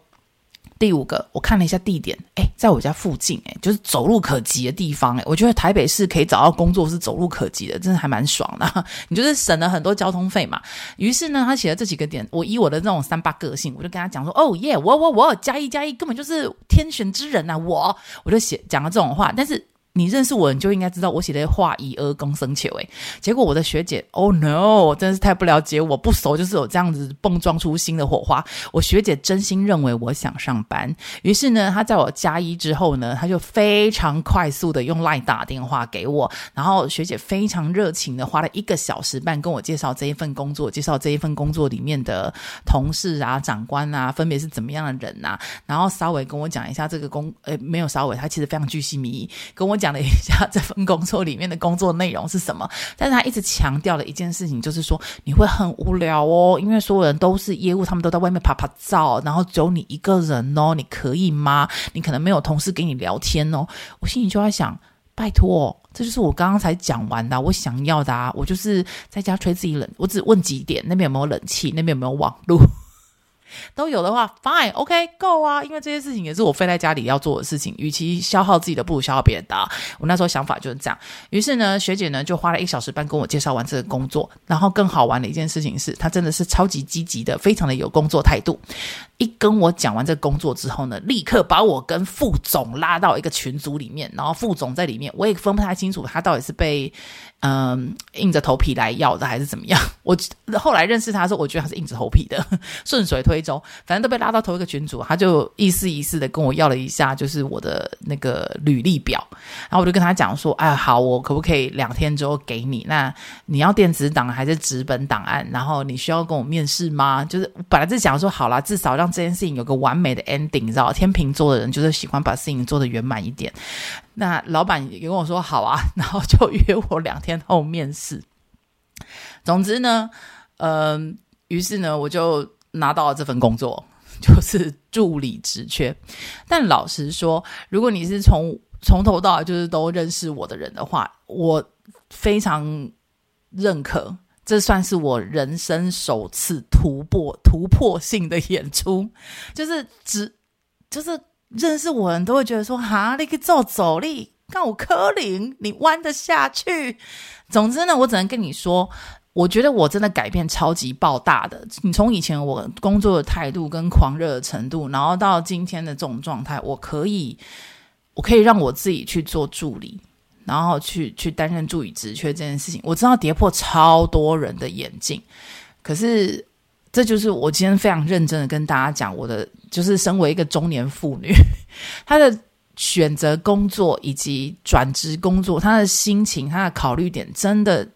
第五个，我看了一下地点，诶，在我家附近，诶，就是走路可及的地方，诶，我觉得台北市可以找到工作是走路可及的，真的还蛮爽的，<laughs> 你就是省了很多交通费嘛。于是呢，他写了这几个点，我以我的这种三八个性，我就跟他讲说，哦耶，我我我加一加一，根本就是天选之人呐，我我就写讲了这种话，但是。你认识我，你就应该知道我写的话以讹公生求诶。结果我的学姐，Oh no，真是太不了解我，不熟就是有这样子碰撞出新的火花。我学姐真心认为我想上班，于是呢，她在我加一之后呢，她就非常快速的用 LINE 打电话给我，然后学姐非常热情的花了一个小时半跟我介绍这一份工作，介绍这一份工作里面的同事啊、长官啊，分别是怎么样的人呐、然后稍微跟我讲一下这个工，呃，没有稍微，她其实非常巨细靡遗跟我。讲了一下这份工作里面的工作内容是什么，<laughs> 但是他一直强调了一件事情，就是说你会很无聊哦，因为所有人都是业务，他们都在外面拍拍照，然后只有你一个人哦，你可以吗？你可能没有同事跟你聊天哦。我心里就在想，拜托，这就是我刚刚才讲完的，我想要的啊，我就是在家吹自己冷，我只问几点，那边有没有冷气，那边有没有网络。都有的话，fine，OK，够啊，因为这些事情也是我飞在家里要做的事情，与其消耗自己的，不如消耗别人的。我那时候想法就是这样。于是呢，学姐呢就花了一小时半跟我介绍完这个工作，然后更好玩的一件事情是，她真的是超级积极的，非常的有工作态度。一跟我讲完这个工作之后呢，立刻把我跟副总拉到一个群组里面，然后副总在里面，我也分不太清楚他到底是被嗯硬着头皮来要的还是怎么样。<laughs> 我后来认识他的时候，我觉得他是硬着头皮的，<laughs> 顺水推舟，反正都被拉到同一个群组，他就意思意思的跟我要了一下，就是我的那个履历表，然后我就跟他讲说，哎，好，我可不可以两天之后给你？那你要电子档还是纸本档案？然后你需要跟我面试吗？就是本来是讲说，好啦，至少让这件事情有个完美的 ending，你知道，天秤座的人就是喜欢把事情做得圆满一点。那老板也跟我说好啊，<laughs> 然后就约我两天后面试。总之呢，嗯、于是呢，我就拿到了这份工作，<laughs> 就是助理职缺。但老实说，如果你是从从头到尾就是都认识我的人的话，我非常认可。这算是我人生首次突破突破性的演出，就是只就是认识我人都会觉得说，哈，你可以走走力，看我柯林，你弯得下去。总之呢，我只能跟你说，我觉得我真的改变超级爆大的。你从以前我工作的态度跟狂热的程度，然后到今天的这种状态，我可以，我可以让我自己去做助理。然后去去担任助理职缺这件事情，我知道跌破超多人的眼镜，可是这就是我今天非常认真的跟大家讲，我的就是身为一个中年妇女，<laughs> 她的选择工作以及转职工作，她的心情，她的考虑点真的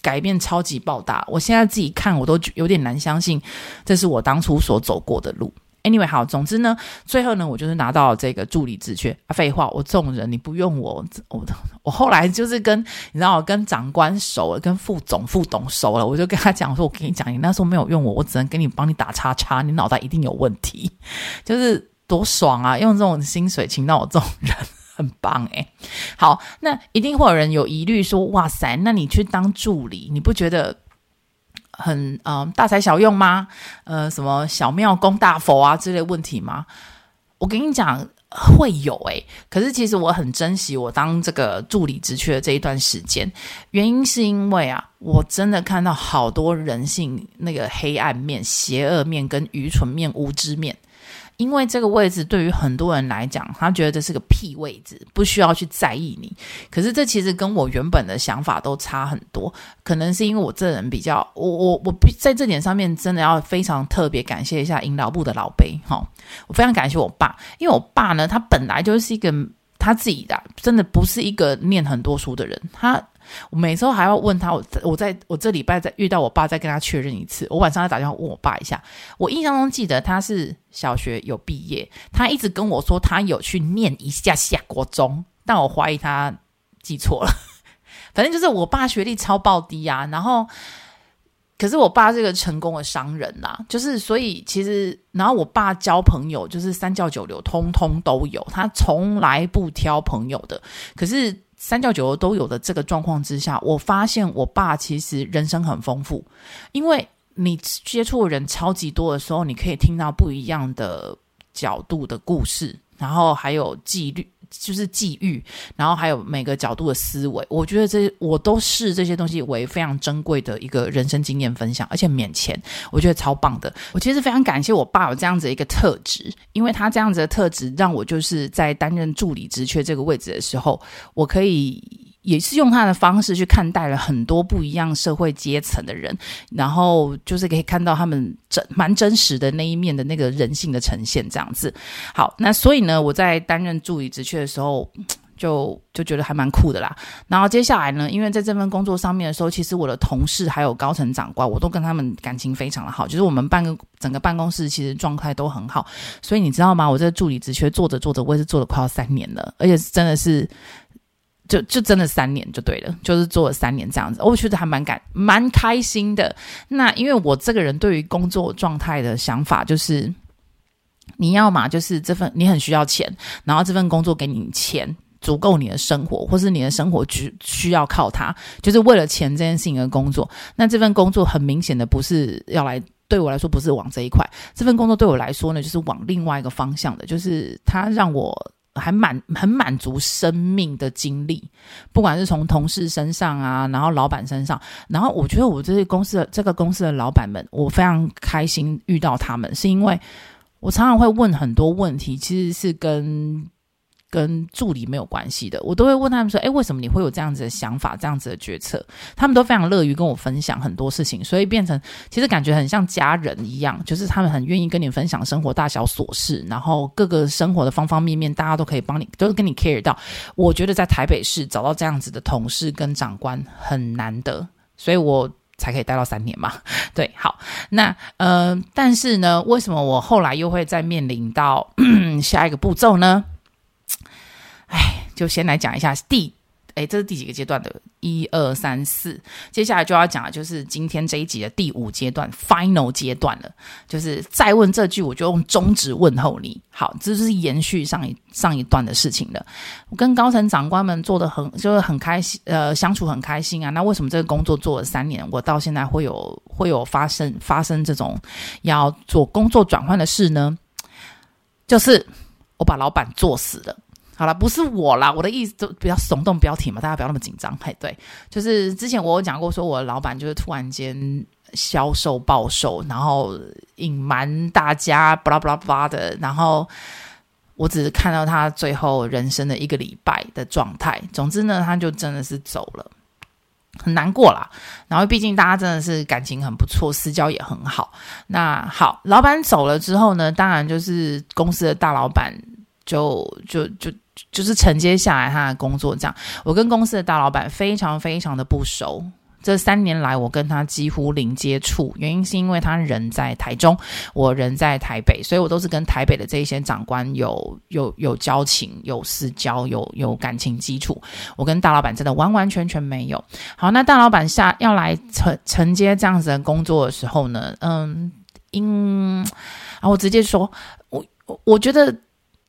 改变超级爆大。我现在自己看，我都有点难相信，这是我当初所走过的路。Anyway，好，总之呢，最后呢，我就是拿到这个助理职缺。啊，废话，我这种人你不用我，我我后来就是跟你知道，我跟长官熟了，跟副总、副董熟了，我就跟他讲说，我跟你讲，你那时候没有用我，我只能给你帮你打叉叉，你脑袋一定有问题，就是多爽啊！用这种薪水请到我这种人，很棒诶。好，那一定会有人有疑虑说，哇塞，那你去当助理，你不觉得？很嗯、大材小用吗？呃，什么小庙供大佛啊之类问题吗？我跟你讲，会有诶、可是其实我很珍惜我当这个助理职缺的这一段时间，原因是因为啊，我真的看到好多人性那个黑暗面、邪恶面、跟愚蠢面、无知面。因为这个位置对于很多人来讲，他觉得这是个屁位置，不需要去在意你。可是这其实跟我原本的想法都差很多。可能是因为我这人比较，我我我在这点上面真的要非常特别感谢一下引导部的老辈哈。我非常感谢我爸，因为我爸呢，他本来就是一个他自己的，真的不是一个念很多书的人，他。我每周还要问他，我我在我这礼拜再遇到我爸，再跟他确认一次。我晚上要打电话问我爸一下。我印象中记得他是小学有毕业，他一直跟我说他有去念一下下国中，但我怀疑他记错了。<laughs> 反正就是我爸学历超爆低啊，然后可是我爸是个成功的商人呐、啊，就是所以其实，然后我爸交朋友就是三教九流通通都有，他从来不挑朋友的。可是。三教九流都有的这个状况之下，我发现我爸其实人生很丰富，因为你接触的人超级多的时候，你可以听到不一样的角度的故事，然后还有纪律。就是际遇，然后还有每个角度的思维，我觉得这我都视这些东西为非常珍贵的一个人生经验分享，而且免钱，我觉得超棒的。我其实非常感谢我爸有这样子一个特质，因为他这样子的特质让我就是在担任助理职缺这个位置的时候，我可以。也是用他的方式去看待了很多不一样社会阶层的人，然后就是可以看到他们真蛮真实的那一面的那个人性的呈现，这样子。好，那所以呢，我在担任助理职缺的时候，<tsk> 就就觉得还蛮酷的啦。然后接下来呢，因为在这份工作上面的时候，其实我的同事还有高层长官，我都跟他们感情非常的好，就是我们办个整个办公室其实状态都很好。所以你知道吗？我这个助理职缺做着做着，我也是做了快要三年了，而且真的是。就就真的三年就对了，就是做了三年这样子，我觉得还蛮感蛮开心的。那因为我这个人对于工作状态的想法就是，你要嘛就是这份你很需要钱，然后这份工作给你钱足够你的生活，或是你的生活需需要靠它，就是为了钱这件事情而工作。那这份工作很明显的不是要来对我来说不是往这一块，这份工作对我来说呢，就是往另外一个方向的，就是它让我还满很满足生命的经历，不管是从同事身上啊，然后老板身上，然后我觉得我这些公司的这个公司的老板们，我非常开心遇到他们，是因为我常常会问很多问题，其实是跟。跟助理没有关系的，我都会问他们说：“诶，为什么你会有这样子的想法，这样子的决策？”他们都非常乐于跟我分享很多事情，所以变成其实感觉很像家人一样，就是他们很愿意跟你分享生活大小琐事，然后各个生活的方方面面，大家都可以帮你，都跟你 care 到。我觉得在台北市找到这样子的同事跟长官很难得，所以我才可以待到三年嘛。<laughs> 对，好，那呃，但是呢，为什么我后来又会再面临到 <clears throat> 下一个步骤呢？哎，就先来讲一下第，哎，这是第几个阶段的？一二三四，接下来就要讲的就是今天这一集的第五阶段，final 阶段了。就是再问这句，我就用中指问候你。好，这就是延续上一上一段的事情了。我跟高层长官们做的很，就是很开心，呃，相处很开心啊。那为什么这个工作做了三年，我到现在会有会有发生发生这种要做工作转换的事呢？就是我把老板做死了。好了，不是我啦，我的意思就比较耸动标题嘛，大家不要那么紧张。嘿，对，就是之前我有讲过，说我的老板就是突然间销售暴瘦，然后隐瞒大家，巴拉巴拉巴拉的，然后我只是看到他最后人生的一个礼拜的状态。总之呢，他就真的是走了，很难过啦。然后毕竟大家真的是感情很不错，私交也很好。那好，老板走了之后呢，当然就是公司的大老板就就就。就是承接下来他的工作，这样。我跟公司的大老板非常非常的不熟，这三年来我跟他几乎零接触。原因是因为他人在台中，我人在台北，所以我都是跟台北的这一些长官有有有交情、有私交、有有感情基础。我跟大老板真的完完全全没有。好，那大老板下要来承承接这样子的工作的时候呢，嗯，因啊，我直接说，我我觉得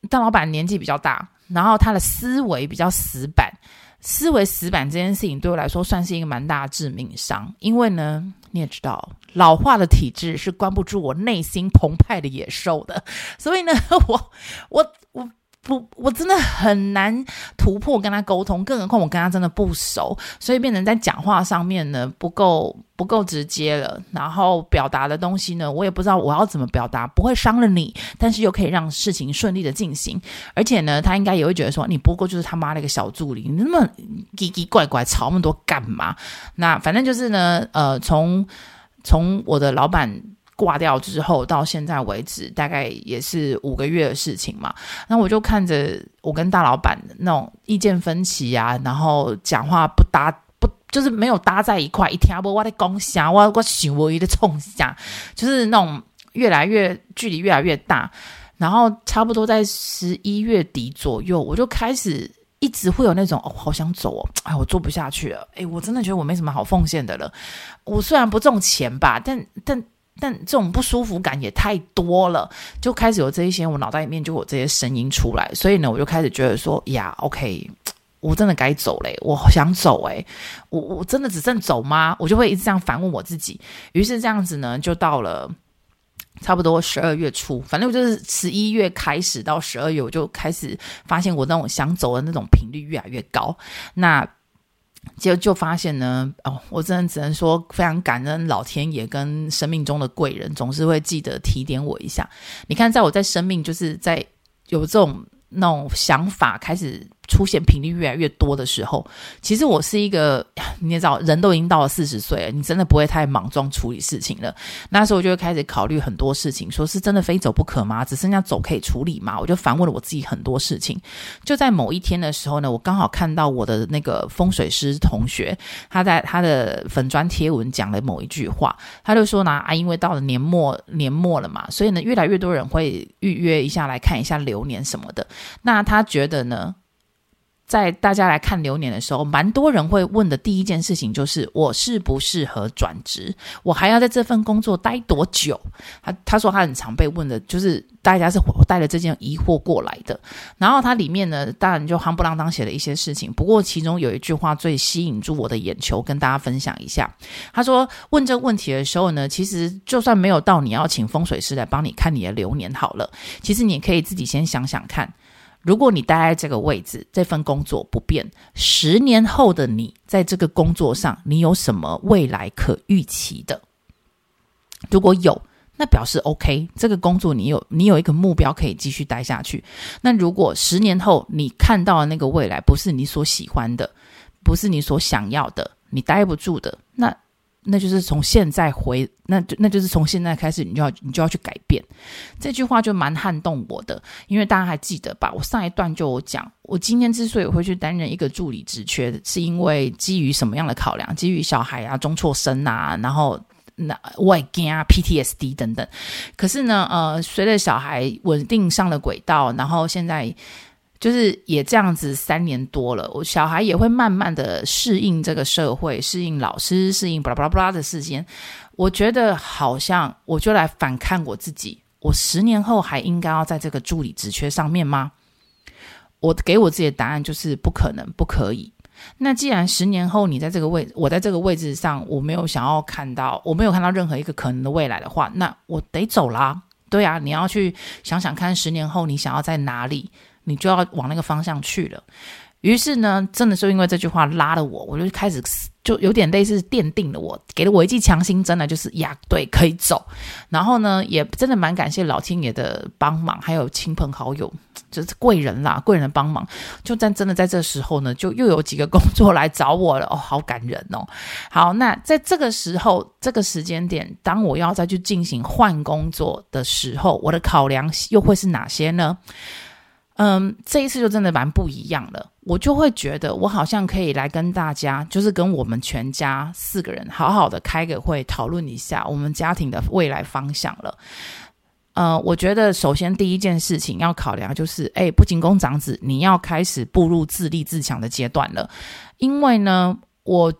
大老板年纪比较大。然后他的思维比较死板，思维死板这件事情对我来说算是一个蛮大的致命伤，因为呢，你也知道，老化的体质是关不住我内心澎湃的野兽的，所以呢，我我我。不，我真的很难突破跟他沟通，更何况我跟他真的不熟，所以变成在讲话上面呢不够不够直接了，然后表达的东西呢，我也不知道我要怎么表达，不会伤了你，但是又可以让事情顺利的进行，而且呢，他应该也会觉得说，你不过就是他妈的一个小助理，你那么奇奇怪怪吵那么多干嘛？那反正就是呢，呃，从从我的老板。挂掉之后到现在为止，大概也是五个月的事情嘛。那我就看着我跟大老板那种意见分歧啊，然后讲话不搭不，就是没有搭在一块。一听不我的讲啥，我我想我一个冲下，就是那种越来越距离越来越大。然后差不多在十一月底左右，我就开始一直会有那种哦，好想走哦，哎，我做不下去了，哎，我真的觉得我没什么好奉献的了。我虽然不挣钱吧，但但。但这种不舒服感也太多了，就开始有这一些，我脑袋里面就有这些声音出来，所以呢，我就开始觉得说，呀，OK，我真的该走嘞，我想走诶，我我真的只剩走吗？我就会一直这样反问我自己。于是这样子呢，就到了差不多十二月初，反正我就是十一月开始到十二月，我就开始发现我那种想走的那种频率越来越高。那就就发现呢，哦，我真的只能说非常感恩老天爷跟生命中的贵人，总是会记得提点我一下。你看，在我在生命就是在有这种那种想法开始。出现频率越来越多的时候，其实我是一个，<sighs> 你也知道，人都已经到了四十岁了，你真的不会太莽撞处理事情了。那时候我就会开始考虑很多事情，说是真的非走不可吗？只剩下走可以处理吗？我就反问了我自己很多事情。就在某一天的时候呢，我刚好看到我的那个风水师同学，他在他的粉砖贴文讲了某一句话，他就说呢啊，因为到了年末年末了嘛，所以呢，越来越多人会预约一下来看一下流年什么的。那他觉得呢？在大家来看流年的时候，蛮多人会问的第一件事情就是我适不适合转职？我还要在这份工作待多久？他他说他很常被问的，就是大家是带着这件疑惑过来的。然后他里面呢，当然就夯不啷当写了一些事情。不过其中有一句话最吸引住我的眼球，跟大家分享一下。他说问这个问题的时候呢，其实就算没有到你要请风水师来帮你看你的流年好了，其实你可以自己先想想看。如果你待在这个位置，这份工作不变，十年后的你在这个工作上，你有什么未来可预期的？如果有，那表示 OK，这个工作你有你有一个目标可以继续待下去。那如果十年后你看到的那个未来不是你所喜欢的，不是你所想要的，你待不住的，那。那就是从现在回，那就那就是从现在开始，你就要你就要去改变。这句话就蛮撼动我的，因为大家还记得吧？我上一段就有讲，我今天之所以会去担任一个助理职缺，是因为基于什么样的考量？基于小孩啊，中辍生啊，然后那外惊啊，PTSD 等等。可是呢，呃，随着小孩稳定上了轨道，然后现在。就是也这样子三年多了，我小孩也会慢慢的适应这个社会，适应老师，适应巴拉巴拉巴拉的时间。我觉得好像我就来反看我自己，我十年后还应该要在这个助理职缺上面吗？我给我自己的答案就是不可能，不可以。那既然十年后你在这个位，我在这个位置上，我没有想要看到，我没有看到任何一个可能的未来的话，那我得走啦。对啊，你要去想想看，十年后你想要在哪里？你就要往那个方向去了。于是呢，真的是因为这句话拉了我，我就开始就有点类似奠定了我，给了我一剂强心针呢，就是呀，对，可以走。然后呢，也真的蛮感谢老天爷的帮忙，还有亲朋好友，就是贵人啦，贵人的帮忙。就在真的在这时候呢，就又有几个工作来找我了，<laughs> 哦，好感人哦。好，那在这个时候，这个时间点，当我要再去进行换工作的时候，我的考量又会是哪些呢？嗯，这一次就真的蛮不一样了。我就会觉得，我好像可以来跟大家，就是跟我们全家四个人好好的开个会，讨论一下我们家庭的未来方向了。呃，我觉得首先第一件事情要考量就是，哎，不仅供长子，你要开始步入自立自强的阶段了，因为呢，我。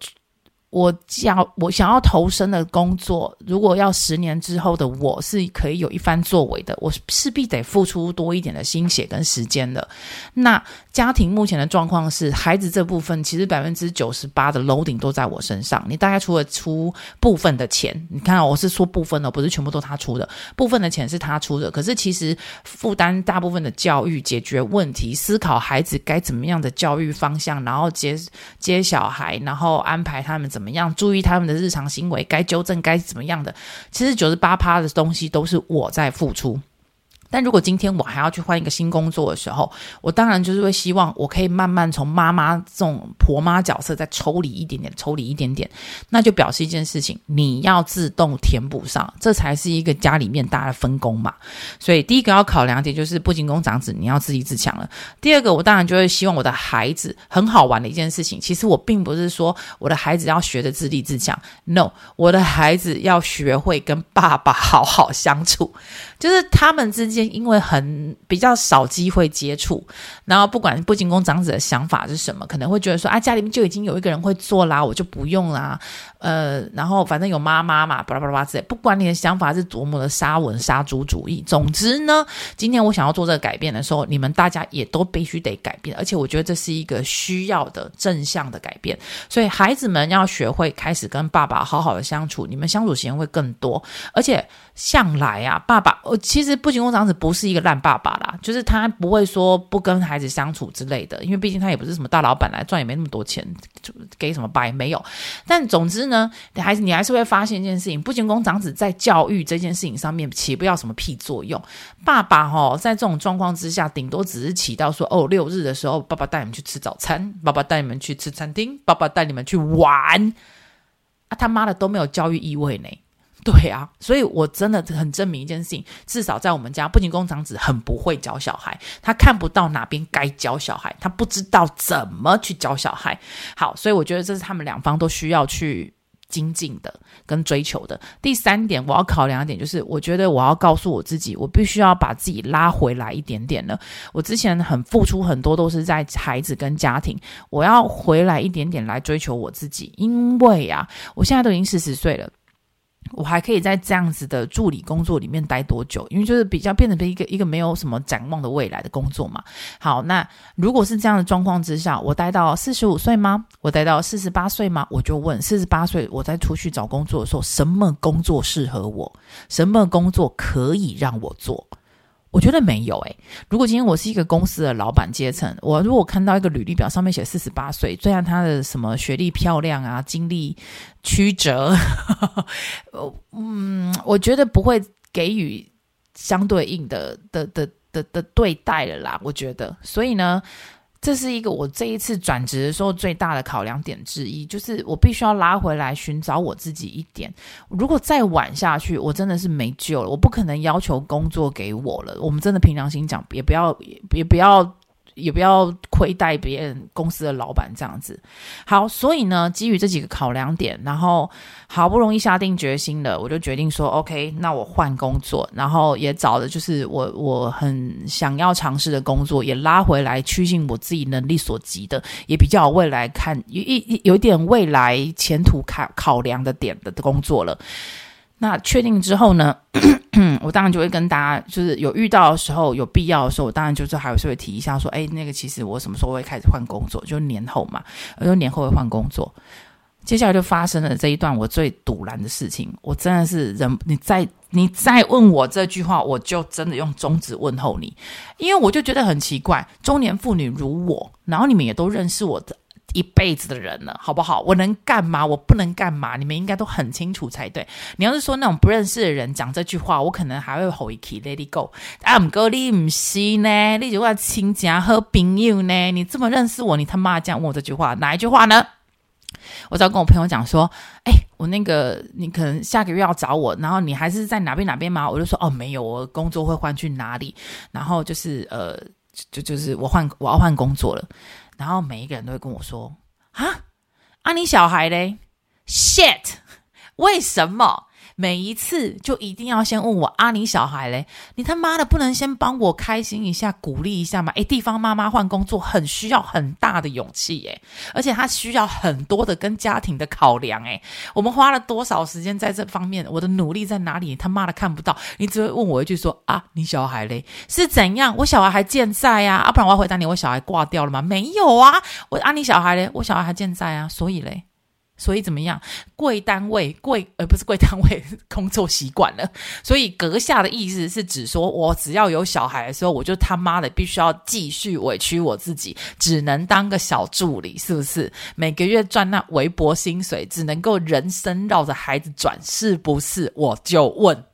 我想，我想要投身的工作，如果要十年之后的我是可以有一番作为的，我势必得付出多一点的心血跟时间的。那家庭目前的状况是，孩子这部分其实百分之九十八的 loading 都在我身上。你大概除了出部分的钱，你看我是说部分的，不是全部都他出的，部分的钱是他出的。可是其实负担大部分的教育、解决问题、思考孩子该怎么样的教育方向，然后接接小孩，然后安排他们怎。怎么样注意他们的日常行为？该纠正该怎么样的？其实九十八趴的东西都是我在付出。但如果今天我还要去换一个新工作的时候，我当然就是会希望我可以慢慢从妈妈这种婆妈角色再抽离一点点，抽离一点点，那就表示一件事情，你要自动填补上，这才是一个家里面大家的分工嘛。所以第一个要考量点就是不仅宫长子你要自立自强了。第二个，我当然就会希望我的孩子很好玩的一件事情，其实我并不是说我的孩子要学着自立自强，no，我的孩子要学会跟爸爸好好相处。就是他们之间，因为很比较少机会接触，然后不管不仅宫长子的想法是什么，可能会觉得说啊，家里面就已经有一个人会做啦，我就不用啦，呃，然后反正有妈妈嘛，巴拉巴拉巴拉之类。不管你的想法是多么的沙文杀猪主义，总之呢，今天我想要做这个改变的时候，你们大家也都必须得改变，而且我觉得这是一个需要的正向的改变。所以孩子们要学会开始跟爸爸好好的相处，你们相处时间会更多，而且向来啊，爸爸。其实不仅工长子不是一个烂爸爸啦，就是他不会说不跟孩子相处之类的，因为毕竟他也不是什么大老板来赚，也没那么多钱，就给什么白没有。但总之呢，孩子你还是会发现一件事情，不仅工长子在教育这件事情上面起不了什么屁作用。爸爸哦，在这种状况之下，顶多只是起到说哦，六日的时候，爸爸带你们去吃早餐，爸爸带你们去吃餐厅，爸爸带你们去玩，啊他妈的都没有教育意味呢。对啊，所以我真的很证明一件事情，至少在我们家，不仅工长子很不会教小孩，他看不到哪边该教小孩，他不知道怎么去教小孩。好，所以我觉得这是他们两方都需要去精进的跟追求的。第三点，我要考量一点，就是我觉得我要告诉我自己，我必须要把自己拉回来一点点了。我之前很付出很多，都是在孩子跟家庭，我要回来一点点来追求我自己，因为啊，我现在都已经四十岁了。我还可以在这样子的助理工作里面待多久？因为就是比较变成一个一个没有什么展望的未来的工作嘛。好，那如果是这样的状况之下，我待到四十五岁吗？我待到四十八岁吗？我就问四十八岁，我在出去找工作的时候，什么工作适合我？什么工作可以让我做？我觉得没有诶、如果今天我是一个公司的老板阶层，我如果看到一个履历表上面写四十八岁，虽然他的什么学历漂亮啊，经历曲折，<laughs> 嗯，我觉得不会给予相对应的的的的的，的对待了啦。我觉得，所以呢。这是一个我这一次转职的时候最大的考量点之一，就是我必须要拉回来寻找我自己一点。如果再晚下去，我真的是没救了。我不可能要求工作给我了。我们真的凭良心讲，也不要，也不要。也不要亏待别人公司的老板这样子。好，所以呢，基于这几个考量点，然后好不容易下定决心了，我就决定说，OK，那我换工作，然后也找的就是我我很想要尝试的工作，也拉回来趋近我自己能力所及的，也比较未来看有一有点未来前途考考量的点的工作了。那确定之后呢，<clears throat> 我当然就会跟大家，就是有遇到的时候，有必要的时候，我当然就是还是会提一下，说，哎，那个其实我什么时候会开始换工作？就年后嘛，我说年后会换工作。接下来就发生了这一段我最堵拦的事情，我真的是人，你再你再问我这句话，我就真的用中指问候你，因为我就觉得很奇怪，中年妇女如我，然后你们也都认识我的。一辈子的人了，好不好？我能干嘛？我不能干嘛？你们应该都很清楚才对。你要是说那种不认识的人讲这句话，我可能还会吼一句 “Let it go”。啊，唔过你唔是呢？你就话亲家和朋友呢？你这么认识我，你他妈这样问我这句话，哪一句话呢？我只要跟我朋友讲说，哎，我那个你可能下个月要找我，然后你还是在哪边哪边吗？我就说哦，没有，我工作会换去哪里？然后就是呃，就就是我换我要换工作了。然后每一个人都会跟我说：“啊，啊，你小孩嘞？Shit，为什么？”每一次就一定要先问我啊，你小孩嘞？你他妈的不能先帮我开心一下，鼓励一下吗？诶，地方妈妈换工作很需要很大的勇气耶，而且他需要很多的跟家庭的考量诶，我们花了多少时间在这方面？我的努力在哪里？他妈的看不到，你只会问我一句说啊，你小孩嘞？是怎样？我小孩还健在呀？啊，不然我要回答你，我小孩挂掉了吗？没有啊，我啊，你小孩嘞？我小孩还健在啊，所以嘞。所以怎么样？贵单位贵，而不是贵单位 <laughs> 工作习惯了。所以阁下的意思是指说，我只要有小孩的时候，我就他妈的必须要继续委屈我自己，只能当个小助理，是不是？每个月赚那微薄薪水，只能够人生绕着孩子转，是不是？我就问，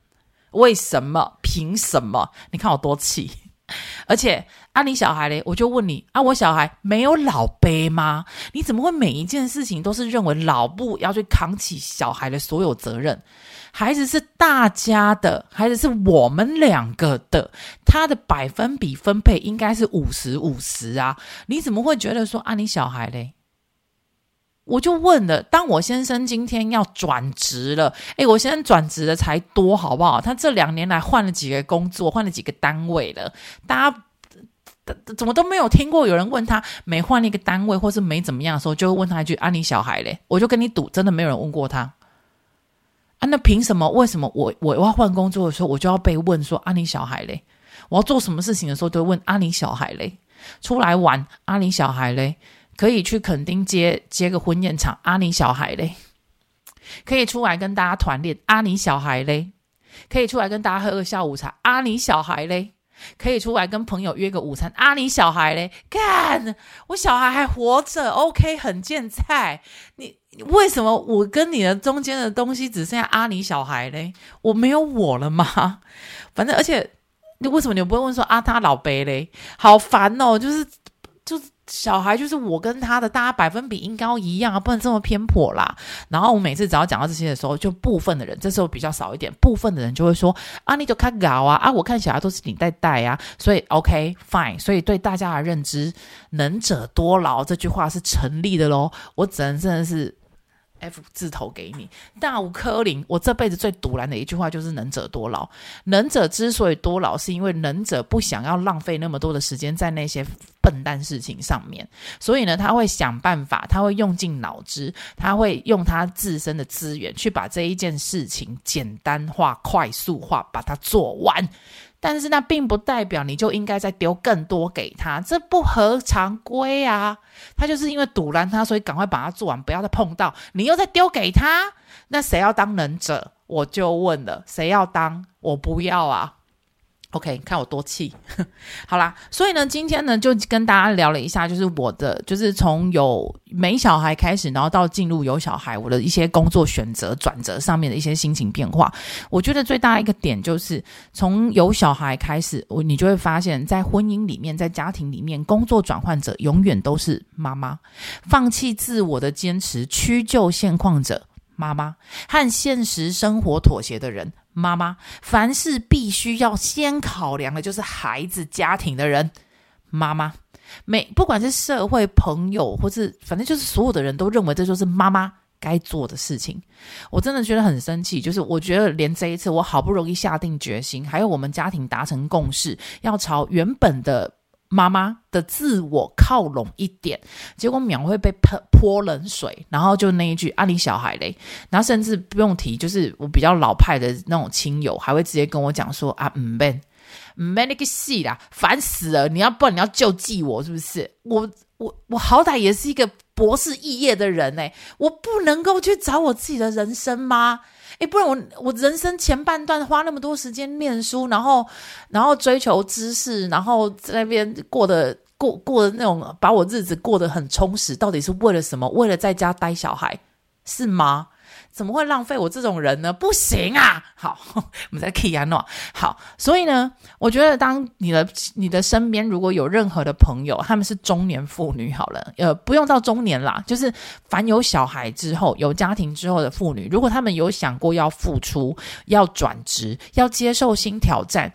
为什么？凭什么？你看我多气！<laughs> 而且，啊，你小孩嘞？我就问你啊，我小孩没有老辈吗？你怎么会每一件事情都是认为老布要去扛起小孩的所有责任？孩子是大家的，孩子是我们两个的，他的百分比分配应该是五十五十啊！你怎么会觉得说啊，你小孩嘞？我就问了，当我先生今天要转职了，诶，我先生转职的才多，好不好？他这两年来换了几个工作，换了几个单位了，大家怎么都没有听过有人问他每换一个单位或是没怎么样的时候，就会问他一句：“啊，你小孩嘞？”我就跟你赌，真的没有人问过他。啊，那凭什么？为什么我我要换工作的时候，我就要被问说：“啊，你小孩嘞？”我要做什么事情的时候，都会问：“啊，你小孩嘞？”出来玩，啊，你小孩嘞？可以去垦丁接接个婚宴场，阿、啊、你小孩嘞？可以出来跟大家团练，阿、啊、你小孩嘞？可以出来跟大家喝个下午茶，阿、啊、你小孩嘞？可以出来跟朋友约个午餐，阿、啊、你小孩嘞？干，我小孩还活着，OK，很健在。你为什么我跟你的中间的东西只剩下阿、啊、你小孩嘞？我没有我了吗？反正而且你为什么你不会问说啊他老辈嘞？好烦哦，就是就是。小孩就是我跟他的，大家百分比应该一样啊，不能这么偏颇啦。然后我每次只要讲到这些的时候，就部分的人，这时候比较少一点，部分的人就会说啊，你就看搞啊啊，我看小孩都是你带带啊，所以 OK fine，所以对大家的认知，能者多劳这句话是成立的喽。我只能真的是 F 字头给你，大无科林。我这辈子最赌烂的一句话就是“能者多劳”。能者之所以多劳，是因为能者不想要浪费那么多的时间在那些笨蛋事情上面，所以呢，他会想办法，他会用尽脑汁，他会用他自身的资源去把这一件事情简单化、快速化，把它做完。但是那并不代表你就应该再丢更多给他，这不合常规啊！他就是因为阻拦他，所以赶快把它做完，不要再碰到。你又再丢给他，那谁要当忍者？我就问了，谁要当？我不要啊！OK，看我多气，<laughs> 好啦，所以呢，今天呢就跟大家聊了一下，就是我的，就是从有没小孩开始，然后到进入有小孩，我的一些工作选择转折上面的一些心情变化。我觉得最大一个点就是从有小孩开始，我你就会发现，在婚姻里面，在家庭里面，工作转换者永远都是妈妈，放弃自我的坚持，屈就现况者。妈妈和现实生活妥协的人，妈妈凡事必须要先考量的就是孩子家庭的人，妈妈每不管是社会朋友或是反正就是所有的人都认为这就是妈妈该做的事情，我真的觉得很生气。就是我觉得连这一次我好不容易下定决心，还有我们家庭达成共识，要朝原本的。妈妈的自我靠拢一点，结果秒会被泼泼冷水，然后就那一句啊，你小孩嘞，然后甚至不用提，就是我比较老派的那种亲友，还会直接跟我讲说啊，唔免唔免那个戏啦，烦死了！你要不然你要救济我是不是？我我我好歹也是一个博士肄业的人诶，我不能够去找我自己的人生吗？诶，不然我我人生前半段花那么多时间念书，然后然后追求知识，然后在那边过得过过的那种，把我日子过得很充实，到底是为了什么？为了在家带小孩，是吗？怎么会浪费我这种人呢？不行啊！<laughs> 好，<laughs> 我们再 key 安诺。好，所以呢，我觉得当你的你的身边如果有任何的朋友，他们是中年妇女，好了，呃，不用到中年啦，就是凡有小孩之后、有家庭之后的妇女，如果他们有想过要付出、要转职、要接受新挑战，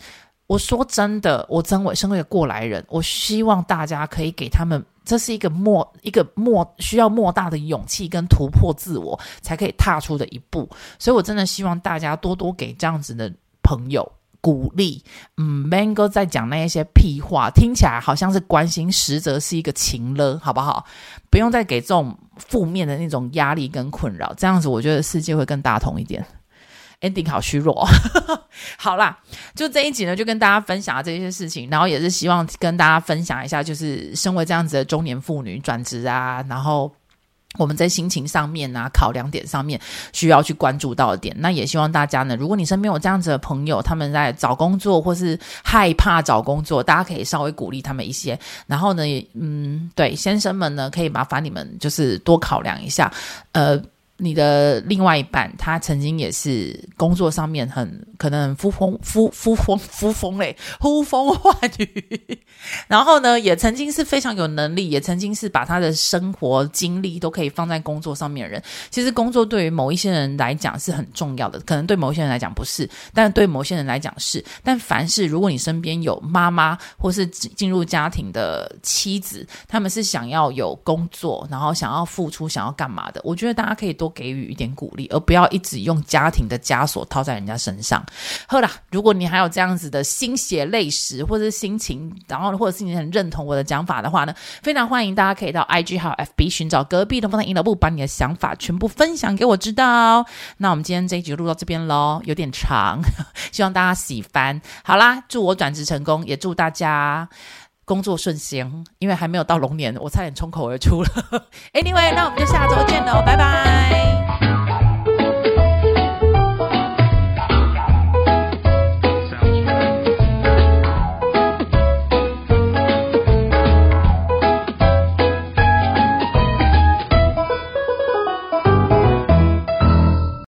我说真的，我真伟身为过来人，我希望大家可以给他们。这是一个莫一个莫需要莫大的勇气跟突破自我才可以踏出的一步，所以我真的希望大家多多给这样子的朋友鼓励。嗯，Mango 在讲那一些屁话，听起来好像是关心，实则是一个情勒，好不好？不用再给这种负面的那种压力跟困扰，这样子我觉得世界会更大同一点。Ending 好虚弱，<laughs> 好啦，就这一集呢，就跟大家分享了这些事情，然后也是希望跟大家分享一下，就是身为这样子的中年妇女转职啊，然后我们在心情上面啊，考量点上面需要去关注到的点，那也希望大家呢，如果你身边有这样子的朋友，他们在找工作或是害怕找工作，大家可以稍微鼓励他们一些，然后呢，嗯，对，先生们呢，可以麻烦你们就是多考量一下，呃。你的另外一半，他曾经也是工作上面很可能呼风呼呼风呼风嘞，呼风唤雨。然后呢，也曾经是非常有能力，也曾经是把他的生活精力都可以放在工作上面的人。其实工作对于某一些人来讲是很重要的，可能对某一些人来讲不是，但对某些人来讲是。但凡是如果你身边有妈妈或是进入家庭的妻子，他们是想要有工作，然后想要付出，想要干嘛的，我觉得大家可以多。多给予一点鼓励，而不要一直用家庭的枷锁套在人家身上。好啦，如果你还有这样子的心血泪史，或者是心情，然后或者是你很认同我的讲法的话呢，非常欢迎大家可以到 IG 还有 FB 寻找隔壁的风的阴老木，把你的想法全部分享给我知道。那我们今天这一集就录到这边喽，有点长，<laughs> 希望大家喜欢。好啦，祝我转职成功，也祝大家。工作顺心，因为还没有到龙年，我差点冲口而出了。<laughs> Anyway，那我们就下周见喽，拜拜。